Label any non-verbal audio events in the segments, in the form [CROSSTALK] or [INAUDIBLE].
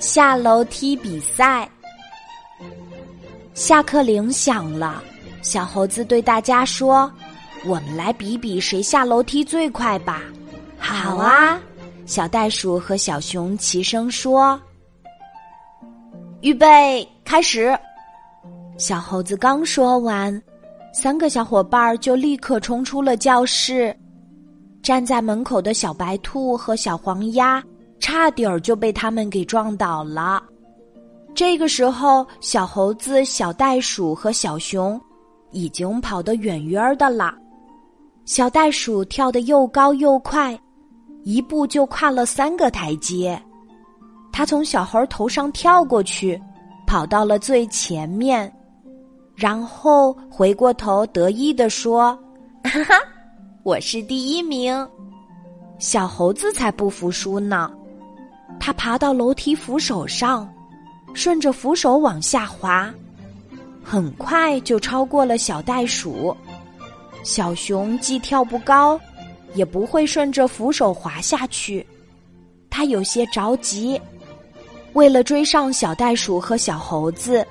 下楼梯比赛。下课铃响了，小猴子对大家说：“我们来比比谁下楼梯最快吧。”好啊！小袋鼠和小熊齐声说：“预备，开始！”小猴子刚说完，三个小伙伴就立刻冲出了教室。站在门口的小白兔和小黄鸭。差点儿就被他们给撞倒了。这个时候，小猴子、小袋鼠和小熊已经跑得远远的了。小袋鼠跳得又高又快，一步就跨了三个台阶。它从小猴头上跳过去，跑到了最前面，然后回过头得意地说：“哈 [LAUGHS] 哈，我是第一名。”小猴子才不服输呢。他爬到楼梯扶手上，顺着扶手往下滑，很快就超过了小袋鼠。小熊既跳不高，也不会顺着扶手滑下去，他有些着急。为了追上小袋鼠和小猴子，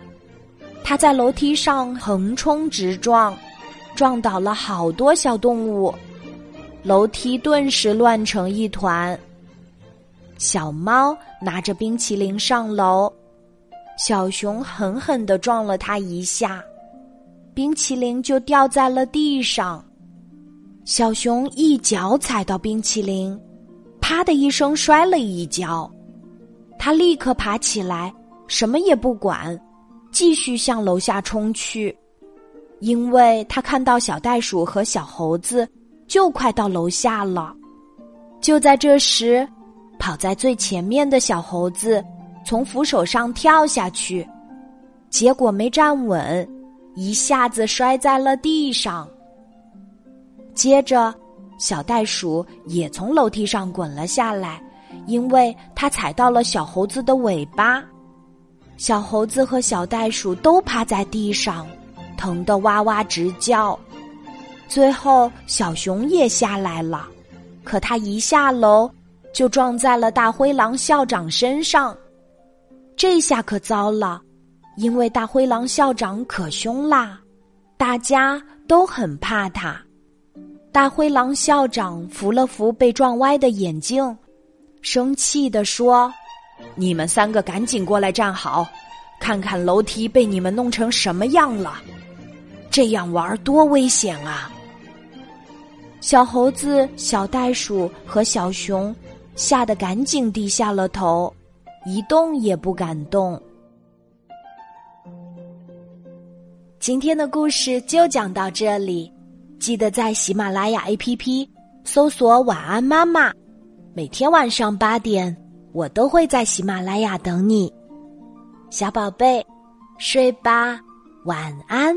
他在楼梯上横冲直撞，撞倒了好多小动物，楼梯顿时乱成一团。小猫拿着冰淇淋上楼，小熊狠狠的撞了它一下，冰淇淋就掉在了地上。小熊一脚踩到冰淇淋，啪的一声摔了一跤。他立刻爬起来，什么也不管，继续向楼下冲去，因为他看到小袋鼠和小猴子就快到楼下了。就在这时。跑在最前面的小猴子从扶手上跳下去，结果没站稳，一下子摔在了地上。接着，小袋鼠也从楼梯上滚了下来，因为它踩到了小猴子的尾巴。小猴子和小袋鼠都趴在地上，疼得哇哇直叫。最后，小熊也下来了，可他一下楼。就撞在了大灰狼校长身上，这下可糟了，因为大灰狼校长可凶啦，大家都很怕他。大灰狼校长扶了扶被撞歪的眼镜，生气地说：“你们三个赶紧过来站好，看看楼梯被你们弄成什么样了，这样玩多危险啊！”小猴子、小袋鼠和小熊。吓得赶紧低下了头，一动也不敢动。今天的故事就讲到这里，记得在喜马拉雅 APP 搜索“晚安妈妈”，每天晚上八点，我都会在喜马拉雅等你，小宝贝，睡吧，晚安。